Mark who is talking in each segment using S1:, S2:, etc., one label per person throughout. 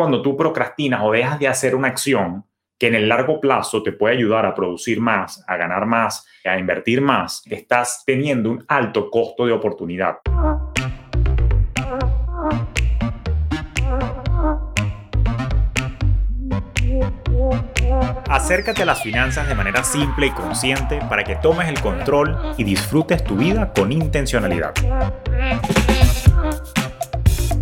S1: Cuando tú procrastinas o dejas de hacer una acción que en el largo plazo te puede ayudar a producir más, a ganar más, a invertir más, estás teniendo un alto costo de oportunidad. Acércate a las finanzas de manera simple y consciente para que tomes el control y disfrutes tu vida con intencionalidad.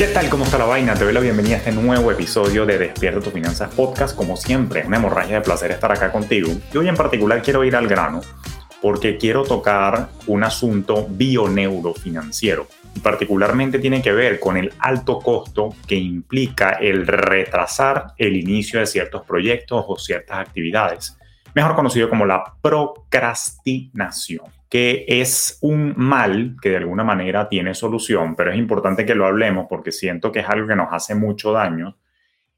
S1: ¿Qué tal? ¿Cómo está la vaina? Te doy la bienvenida a este nuevo episodio de Despierta tus finanzas podcast. Como siempre, una hemorragia de placer estar acá contigo. Y hoy en particular quiero ir al grano porque quiero tocar un asunto bioneurofinanciero. Y particularmente tiene que ver con el alto costo que implica el retrasar el inicio de ciertos proyectos o ciertas actividades, mejor conocido como la procrastinación que es un mal que de alguna manera tiene solución, pero es importante que lo hablemos porque siento que es algo que nos hace mucho daño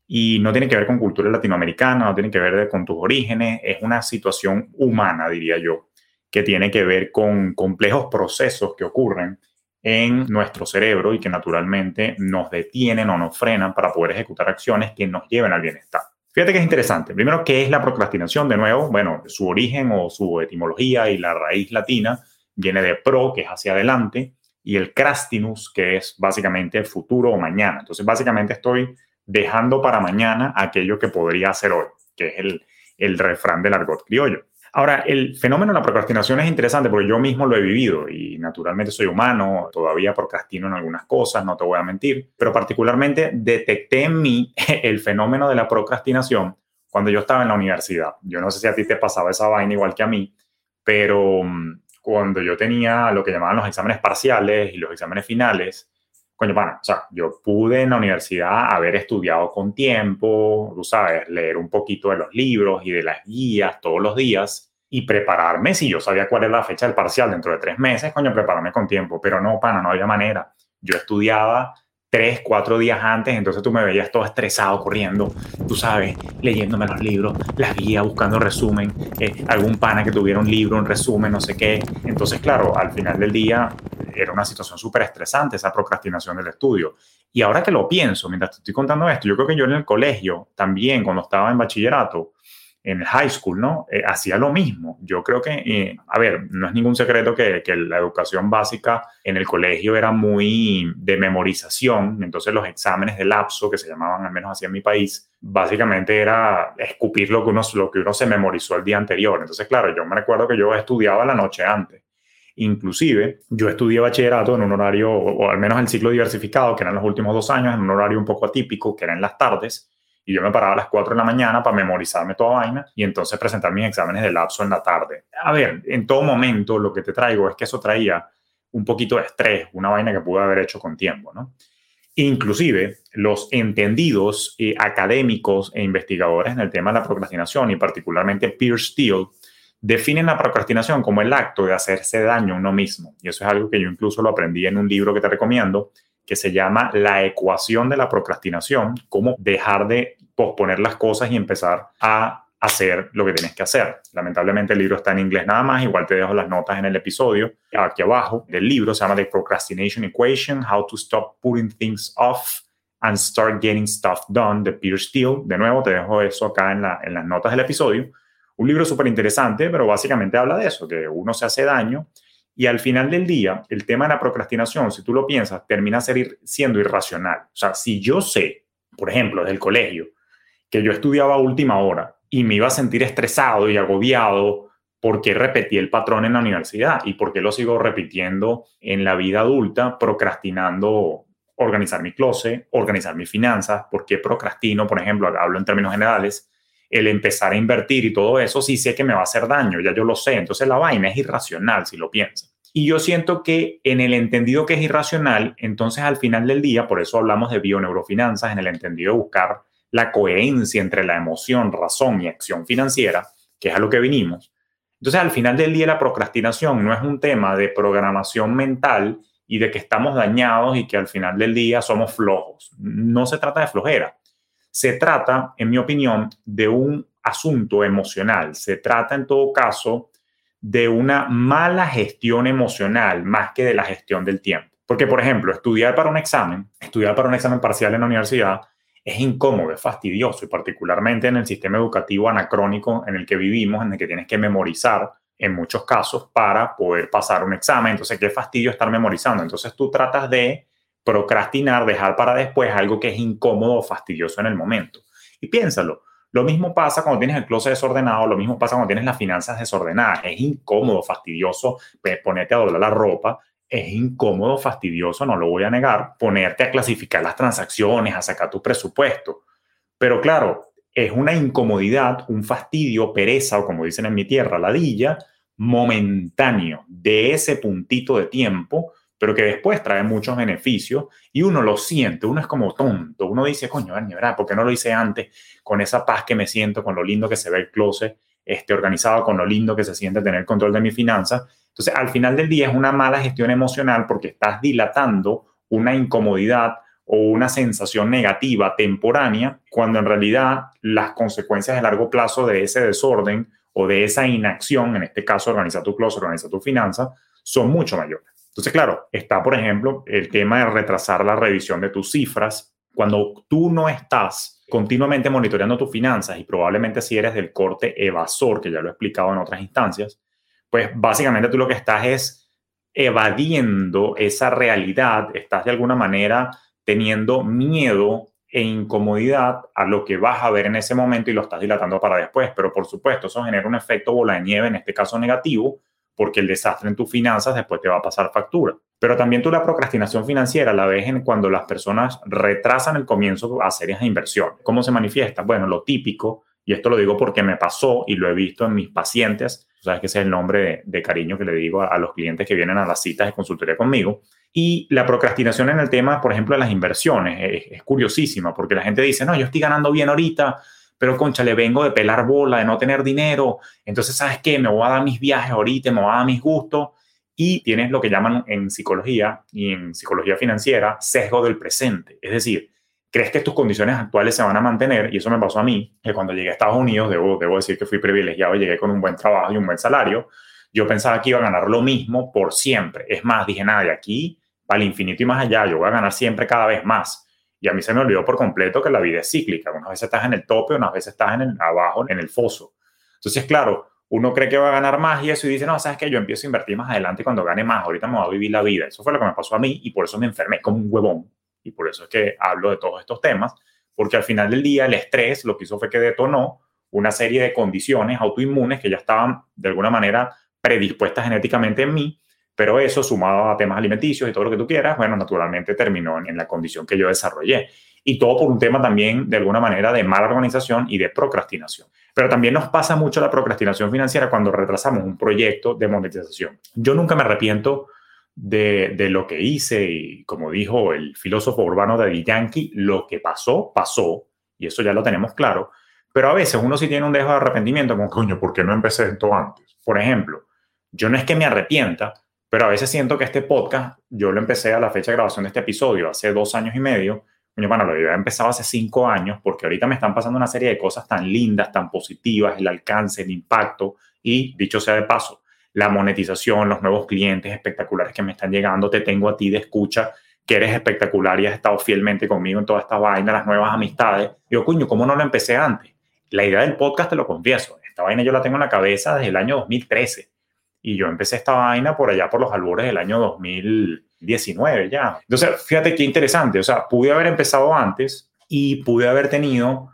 S1: y no tiene que ver con cultura latinoamericana, no tiene que ver con tus orígenes, es una situación humana, diría yo, que tiene que ver con complejos procesos que ocurren en nuestro cerebro y que naturalmente nos detienen o nos frenan para poder ejecutar acciones que nos lleven al bienestar. Fíjate que es interesante. Primero, ¿qué es la procrastinación? De nuevo, bueno, su origen o su etimología y la raíz latina viene de pro, que es hacia adelante, y el crastinus, que es básicamente futuro o mañana. Entonces, básicamente estoy dejando para mañana aquello que podría hacer hoy, que es el, el refrán del argot criollo. Ahora, el fenómeno de la procrastinación es interesante porque yo mismo lo he vivido y naturalmente soy humano, todavía procrastino en algunas cosas, no te voy a mentir, pero particularmente detecté en mí el fenómeno de la procrastinación cuando yo estaba en la universidad. Yo no sé si a ti te pasaba esa vaina igual que a mí, pero mm, cuando yo tenía lo que llamaban los exámenes parciales y los exámenes finales, coño, pana, o sea, yo pude en la universidad haber estudiado con tiempo, tú sabes, leer un poquito de los libros y de las guías todos los días y prepararme, si yo sabía cuál era la fecha del parcial dentro de tres meses, coño, prepararme con tiempo, pero no, pana, no había manera. Yo estudiaba tres, cuatro días antes, entonces tú me veías todo estresado corriendo, tú sabes, leyéndome los libros, las guías, buscando resumen, eh, algún pana que tuviera un libro, un resumen, no sé qué. Entonces, claro, al final del día era una situación súper estresante esa procrastinación del estudio. Y ahora que lo pienso, mientras te estoy contando esto, yo creo que yo en el colegio también, cuando estaba en bachillerato, en el high school, ¿no? Eh, hacía lo mismo. Yo creo que, eh, a ver, no es ningún secreto que, que, la educación básica en el colegio era muy de memorización, entonces los exámenes de lapso, que se llamaban al menos así en mi país, básicamente era escupir lo que uno, lo que uno se memorizó el día anterior. Entonces, claro, yo me recuerdo que yo estudiaba la noche antes. Inclusive, yo estudié bachillerato en un horario, o al menos el ciclo diversificado, que eran los últimos dos años, en un horario un poco atípico, que era en las tardes, y yo me paraba a las 4 de la mañana para memorizarme toda vaina y entonces presentar mis exámenes de lapso en la tarde. A ver, en todo momento lo que te traigo es que eso traía un poquito de estrés, una vaina que pude haber hecho con tiempo, ¿no? Inclusive los entendidos eh, académicos e investigadores en el tema de la procrastinación y particularmente Pierce Steele definen la procrastinación como el acto de hacerse daño a uno mismo. Y eso es algo que yo incluso lo aprendí en un libro que te recomiendo, que se llama La ecuación de la procrastinación, cómo dejar de posponer las cosas y empezar a hacer lo que tienes que hacer. Lamentablemente el libro está en inglés nada más, igual te dejo las notas en el episodio. Aquí abajo del libro se llama The Procrastination Equation, How to Stop Putting Things Off and Start Getting Stuff Done, de Peter Steele. De nuevo, te dejo eso acá en, la, en las notas del episodio. Un libro súper interesante, pero básicamente habla de eso, que uno se hace daño y al final del día, el tema de la procrastinación, si tú lo piensas, termina ser, siendo irracional. O sea, si yo sé, por ejemplo, desde el colegio, que yo estudiaba a última hora y me iba a sentir estresado y agobiado porque repetí el patrón en la universidad y porque lo sigo repitiendo en la vida adulta, procrastinando organizar mi closet, organizar mis finanzas, porque procrastino, por ejemplo, hablo en términos generales, el empezar a invertir y todo eso, sí sé que me va a hacer daño, ya yo lo sé. Entonces la vaina es irracional si lo piensas. Y yo siento que en el entendido que es irracional, entonces al final del día, por eso hablamos de bioneurofinanzas, en el entendido de buscar la coherencia entre la emoción, razón y acción financiera, que es a lo que vinimos, Entonces, al final del día, la procrastinación no es un tema de programación mental y de que estamos dañados y que al final del día somos flojos. No se trata de flojera. Se trata, en mi opinión, de un asunto emocional. Se trata, en todo caso, de una mala gestión emocional más que de la gestión del tiempo. Porque, por ejemplo, estudiar para un examen, estudiar para un examen parcial en la universidad, es incómodo, es fastidioso, y particularmente en el sistema educativo anacrónico en el que vivimos, en el que tienes que memorizar en muchos casos para poder pasar un examen. Entonces, qué fastidio estar memorizando. Entonces, tú tratas de procrastinar, dejar para después algo que es incómodo o fastidioso en el momento. Y piénsalo, lo mismo pasa cuando tienes el closet desordenado, lo mismo pasa cuando tienes las finanzas desordenadas. Es incómodo, fastidioso ponerte a doblar la ropa, es incómodo, fastidioso, no lo voy a negar, ponerte a clasificar las transacciones, a sacar tu presupuesto. Pero claro, es una incomodidad, un fastidio, pereza o como dicen en mi tierra, ladilla, momentáneo de ese puntito de tiempo, pero que después trae muchos beneficios y uno lo siente, uno es como tonto, uno dice, coño, ¿verdad? ¿Por qué no lo hice antes con esa paz que me siento, con lo lindo que se ve el closet este, organizado, con lo lindo que se siente tener control de mis finanzas? Entonces, al final del día es una mala gestión emocional porque estás dilatando una incomodidad o una sensación negativa temporánea, cuando en realidad las consecuencias a largo plazo de ese desorden o de esa inacción, en este caso organizar tu closet, organizar tu finanzas, son mucho mayores. Entonces, claro, está, por ejemplo, el tema de retrasar la revisión de tus cifras. Cuando tú no estás continuamente monitoreando tus finanzas y probablemente si eres del corte evasor, que ya lo he explicado en otras instancias, pues básicamente tú lo que estás es evadiendo esa realidad, estás de alguna manera teniendo miedo e incomodidad a lo que vas a ver en ese momento y lo estás dilatando para después. Pero por supuesto, eso genera un efecto bola de nieve, en este caso negativo, porque el desastre en tus finanzas después te va a pasar factura. Pero también tú la procrastinación financiera la ves en cuando las personas retrasan el comienzo a series de inversión. ¿Cómo se manifiesta? Bueno, lo típico, y esto lo digo porque me pasó y lo he visto en mis pacientes, sabes que ese es el nombre de, cariño que le digo a, los clientes que vienen a las citas de consultoría conmigo. Y la procrastinación en el tema, por ejemplo, de las inversiones, es, es, curiosísima, porque la gente dice, no, yo estoy ganando bien ahorita, pero concha, le vengo de pelar bola, de no tener dinero, entonces, ¿sabes qué? Me voy a dar mis viajes ahorita, me voy a dar mis gustos. Y tienes lo que llaman en psicología y en psicología financiera sesgo del presente. Es decir, crees que tus condiciones actuales se van a mantener, y eso me pasó a mí, que cuando llegué a Estados Unidos, debo, debo decir que fui privilegiado, llegué con un buen trabajo y un buen salario, yo pensaba que iba a ganar lo mismo por siempre. Es más, dije, nada, de aquí el infinito y más allá, yo voy a ganar siempre cada vez más. Y a mí se me olvidó por completo que la vida es cíclica. Unas veces estás en el tope, unas veces estás en el, abajo, en el foso. Entonces, claro, uno cree que va a ganar más y eso y dice, no, sabes que yo empiezo a invertir más adelante cuando gane más, ahorita me voy a vivir la vida. Eso fue lo que me pasó a mí y por eso me enfermé como un huevón y por eso es que hablo de todos estos temas, porque al final del día el estrés lo que hizo fue que detonó una serie de condiciones autoinmunes que ya estaban de alguna manera predispuestas genéticamente en mí, pero eso sumado a temas alimenticios y todo lo que tú quieras, bueno, naturalmente terminó en, la condición que yo desarrollé. Y todo por un tema también, de alguna manera, de mala organización y de procrastinación. Pero también nos pasa mucho la procrastinación financiera cuando retrasamos un proyecto de monetización. Yo nunca me arrepiento de, lo que hice y como dijo el filósofo urbano de Yankee, lo que pasó, pasó, y eso ya lo tenemos claro, pero a veces uno sí tiene un dejo de arrepentimiento, como, coño, ¿por qué no empecé esto antes? Por ejemplo, yo no es que me arrepienta, pero a veces siento que este podcast, yo lo empecé a la fecha de grabación de este episodio, hace dos años y medio, coño, bueno, lo había empezado hace cinco años, porque ahorita me están pasando una serie de cosas tan lindas, tan positivas, el alcance, el impacto, y dicho sea de paso, la monetización, los nuevos clientes espectaculares que me están llegando, te tengo a ti de escucha, que eres espectacular y has estado fielmente conmigo en toda esta vaina, las nuevas amistades. Digo, coño, ¿cómo no lo empecé antes? La idea del podcast, te lo confieso, esta vaina yo la tengo en la cabeza desde el año 2013 y yo empecé esta vaina por allá por los albores del año 2019 ya. Entonces, fíjate qué interesante, o sea, pude haber empezado antes y pude haber tenido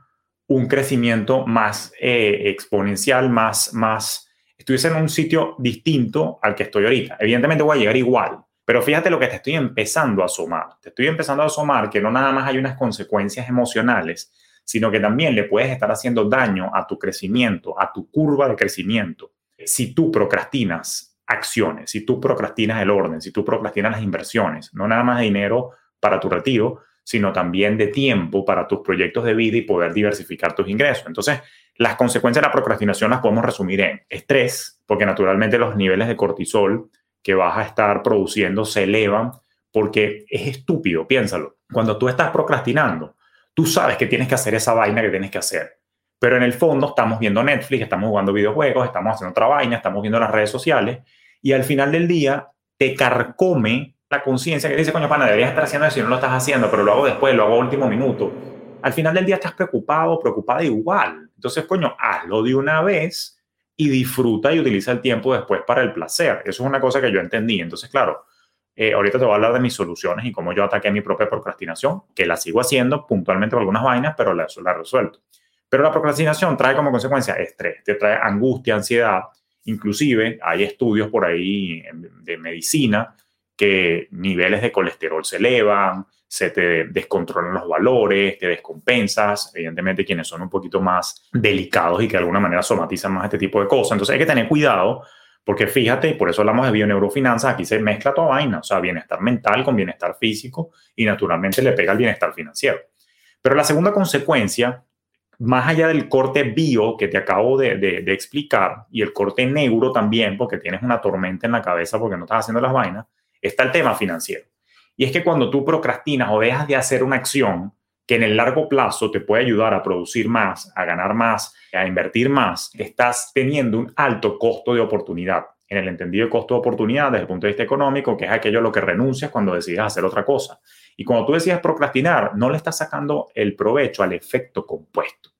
S1: un crecimiento más eh, exponencial, más, más estuviese en un sitio distinto al que estoy ahorita. Evidentemente voy a llegar igual, pero fíjate lo que te estoy empezando a asomar. Te estoy empezando a asomar que no nada más hay unas consecuencias emocionales, sino que también le puedes estar haciendo daño a tu crecimiento, a tu curva de crecimiento. Si tú procrastinas acciones, si tú procrastinas el orden, si tú procrastinas las inversiones, no nada más de dinero para tu retiro, sino también de tiempo para tus proyectos de vida y poder diversificar tus ingresos. Entonces, las consecuencias de la procrastinación las podemos resumir en estrés, porque naturalmente los niveles de cortisol que vas a estar produciendo se elevan, porque es estúpido, piénsalo. Cuando tú estás procrastinando, tú sabes que tienes que hacer esa vaina que tienes que hacer, pero en el fondo estamos viendo Netflix, estamos jugando videojuegos, estamos haciendo otra vaina, estamos viendo las redes sociales, y al final del día te carcome la conciencia que dice, coño, pana, deberías estar haciendo eso y no lo estás haciendo, pero lo hago después, lo hago a último minuto. Al final del día estás preocupado, preocupada igual. Entonces, coño, hazlo de una vez y disfruta y utiliza el tiempo después para el placer. Eso es una cosa que yo entendí. Entonces, claro, eh, ahorita te voy a hablar de mis soluciones y cómo yo ataqué mi propia procrastinación, que la sigo haciendo puntualmente por algunas vainas, pero la, la resuelto. Pero la procrastinación trae como consecuencia estrés, te trae angustia, ansiedad. Inclusive hay estudios por ahí de medicina que niveles de colesterol se elevan, se te descontrolan los valores, te descompensas, evidentemente quienes son un poquito más delicados y que de alguna manera somatizan más este tipo de cosas. Entonces hay que tener cuidado porque fíjate, y por eso hablamos de bioneurofinanzas, aquí se mezcla toda vaina, o sea, bienestar mental con bienestar físico y naturalmente le pega el bienestar financiero. Pero la segunda consecuencia, más allá del corte bio que te acabo de, de explicar y el corte neuro también, porque tienes una tormenta en la cabeza porque no estás haciendo las vainas, está el tema financiero. Y es que cuando tú procrastinas o dejas de hacer una acción que en el largo plazo te puede ayudar a producir más, a ganar más, a invertir más, estás teniendo un alto costo de oportunidad. En el entendido de costo de oportunidad desde el punto de vista económico, que es aquello a lo que renuncias cuando decides hacer otra cosa. Y cuando tú decides procrastinar, no le estás sacando el provecho al efecto compuesto.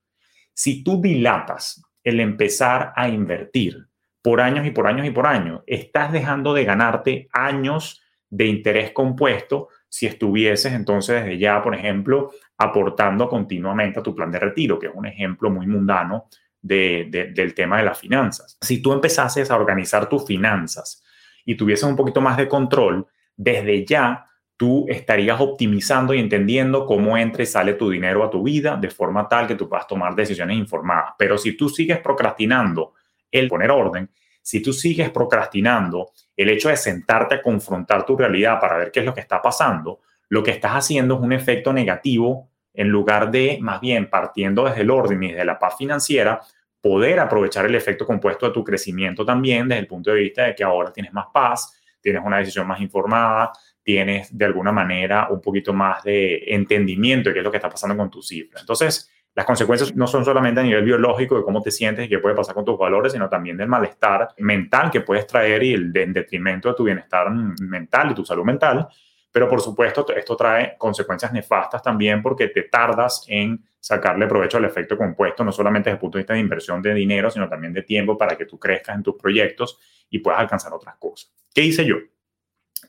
S1: Si tú dilatas el empezar a invertir, por años y por años y por años. Estás dejando de ganarte años de interés compuesto si estuvieses entonces desde ya, por ejemplo, aportando continuamente a tu plan de retiro, que es un ejemplo muy mundano del tema de las finanzas. Si tú empezases a organizar tus finanzas y tuvieses un poquito más de control, desde ya tú estarías optimizando y entendiendo cómo entra y sale tu dinero a tu vida de forma tal que tú puedas tomar decisiones informadas. Pero si tú sigues procrastinando el poner orden, si tú sigues procrastinando el hecho de sentarte a confrontar tu realidad para ver qué es lo que está pasando, lo que estás haciendo es un efecto negativo en lugar de, más bien, partiendo desde el orden y desde la paz financiera, poder aprovechar el efecto compuesto de tu crecimiento también desde el punto de vista de que ahora tienes más paz, tienes una decisión más informada, tienes de alguna manera un poquito más de entendimiento de qué es lo que está pasando con tu cifra. Entonces, las consecuencias no son solamente a nivel biológico de cómo te sientes y qué puede pasar con tus valores, sino también del malestar mental que puedes traer y el en detrimento de tu bienestar mental y tu salud mental. Pero por supuesto, esto trae consecuencias nefastas también porque te tardas en sacarle provecho al efecto compuesto, no solamente desde el punto de vista de inversión de dinero, sino también de tiempo para que tú crezcas en tus proyectos y puedas alcanzar otras cosas. ¿Qué hice yo?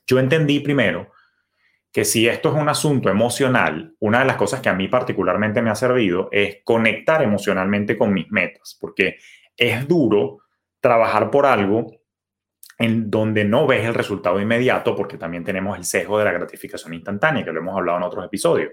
S1: Yo entendí primero que si esto es un asunto emocional, una de las cosas que a mí particularmente me ha servido es conectar emocionalmente con mis metas, porque es duro trabajar por algo en donde no ves el resultado inmediato, porque también tenemos el sesgo de la gratificación instantánea, que lo hemos hablado en otros episodios.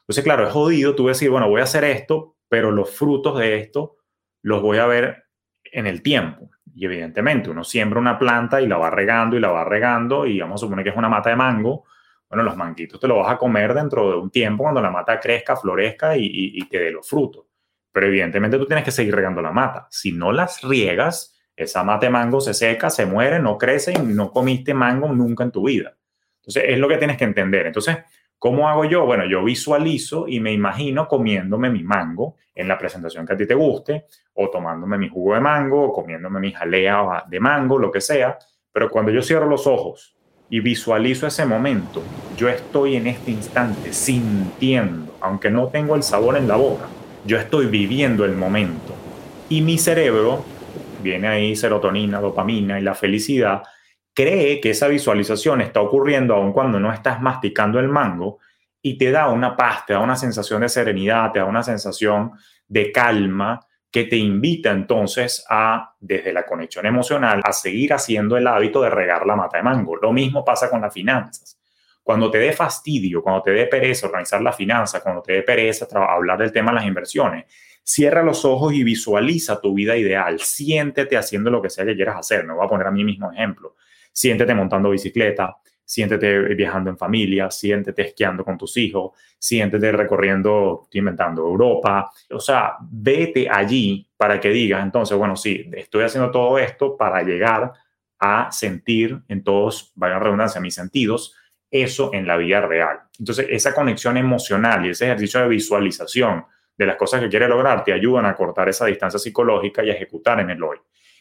S1: Entonces, claro, es jodido tú decir, bueno, voy a hacer esto, pero los frutos de esto los voy a ver en el tiempo. Y evidentemente, uno siembra una planta y la va regando y la va regando, y vamos a suponer que es una mata de mango, bueno, los manguitos te los vas a comer dentro de un tiempo cuando la mata crezca, florezca y, te dé los frutos. Pero evidentemente tú tienes que seguir regando la mata. Si no las riegas, esa mata de mango se seca, se muere, no crece y no comiste mango nunca en tu vida. Entonces, es lo que tienes que entender. Entonces, ¿cómo hago yo? Bueno, yo visualizo y me imagino comiéndome mi mango en la presentación que a ti te guste, o tomándome mi jugo de mango, o comiéndome mi jalea de mango, lo que sea. Pero cuando yo cierro los ojos y visualizo ese momento, yo estoy en este instante sintiendo, aunque no tengo el sabor en la boca, yo estoy viviendo el momento. Y mi cerebro, viene ahí serotonina, dopamina y la felicidad, cree que esa visualización está ocurriendo aun cuando no estás masticando el mango y te da una paz, te da una sensación de serenidad, te da una sensación de calma que te invita entonces a, desde la conexión emocional, a seguir haciendo el hábito de regar la mata de mango. Lo mismo pasa con las finanzas. Cuando te dé fastidio, cuando te dé pereza organizar la finanza, cuando te dé pereza hablar del tema de las inversiones, cierra los ojos y visualiza tu vida ideal. Siéntete haciendo lo que sea que quieras hacer. Me voy a poner a mí mismo ejemplo. Siéntete montando bicicleta, siéntete viajando en familia, siéntete esquiando con tus hijos, siéntete recorriendo, estoy inventando, Europa. O sea, vete allí para que digas, entonces, bueno, sí, estoy haciendo todo esto para llegar a sentir en todos, vaya redundancia, mis sentidos, eso en la vida real. Entonces, esa conexión emocional y ese ejercicio de visualización de las cosas que quieres lograr te ayudan a cortar esa distancia psicológica y a ejecutar en el hoy.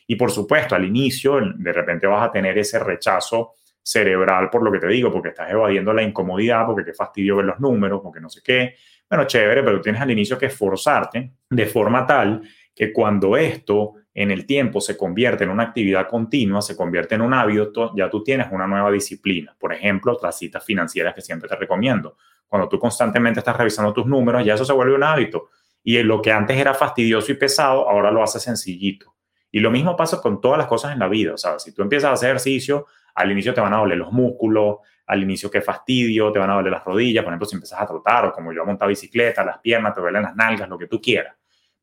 S1: Y por supuesto, al inicio, de repente vas a tener ese rechazo cerebral por lo que te digo, porque estás evadiendo la incomodidad, porque qué fastidio ver los números, porque no sé qué. Bueno, chévere, pero tienes al inicio que esforzarte de forma tal que cuando esto en el tiempo se convierte en una actividad continua, se convierte en un hábito, ya tú tienes una nueva disciplina. Por ejemplo, las citas financieras que siempre te recomiendo. Cuando tú constantemente estás revisando tus números, ya eso se vuelve un hábito. Y lo que antes era fastidioso y pesado, ahora lo hace sencillito. Y lo mismo pasa con todas las cosas en la vida. O sea, si tú empiezas a hacer ejercicio, al inicio te van a doler los músculos, al inicio qué fastidio, te van a doler las rodillas, por ejemplo, si empiezas a trotar o como yo a montar bicicleta, las piernas, te duelen las nalgas, lo que tú quieras.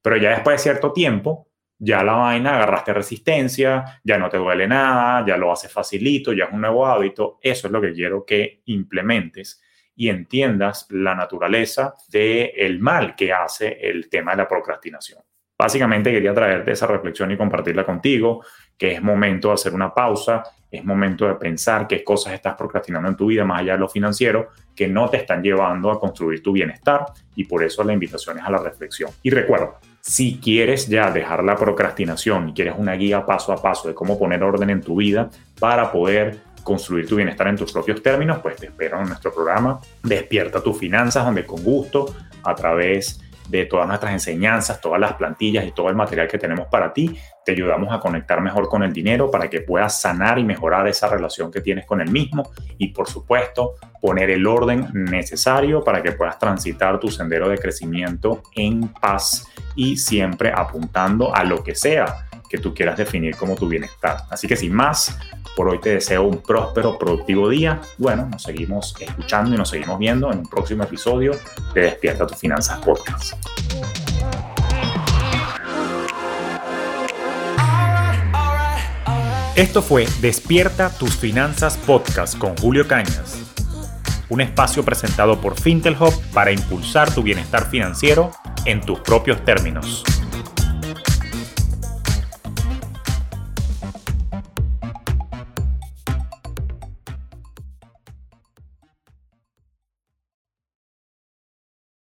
S1: Pero ya después de cierto tiempo, ya la vaina agarraste resistencia, ya no te duele nada, ya lo haces facilito, ya es un nuevo hábito. Eso es lo que quiero que implementes y entiendas la naturaleza del el mal que hace el tema de la procrastinación. Básicamente quería traerte esa reflexión y compartirla contigo, que es momento de hacer una pausa, es momento de pensar qué cosas estás procrastinando en tu vida, más allá de lo financiero, que no te están llevando a construir tu bienestar y por eso la invitación es a la reflexión. Y recuerda, si quieres ya dejar la procrastinación y quieres una guía paso a paso de cómo poner orden en tu vida para poder construir tu bienestar en tus propios términos, pues te espero en nuestro programa Despierta tus finanzas, donde con gusto, a través de todas nuestras enseñanzas, todas las plantillas y todo el material que tenemos para ti. Te ayudamos a conectar mejor con el dinero para que puedas sanar y mejorar esa relación que tienes con el mismo y por supuesto poner el orden necesario para que puedas transitar tu sendero de crecimiento en paz y siempre apuntando a lo que sea que tú quieras definir como tu bienestar. Así que sin más, por hoy te deseo un próspero, productivo día. Bueno, nos seguimos escuchando y nos seguimos viendo en un próximo episodio de Despierta tus Finanzas Podcast. Esto fue Despierta tus Finanzas Podcast con Julio Cañas, un espacio presentado por Fintelhop para impulsar tu bienestar financiero en tus propios términos.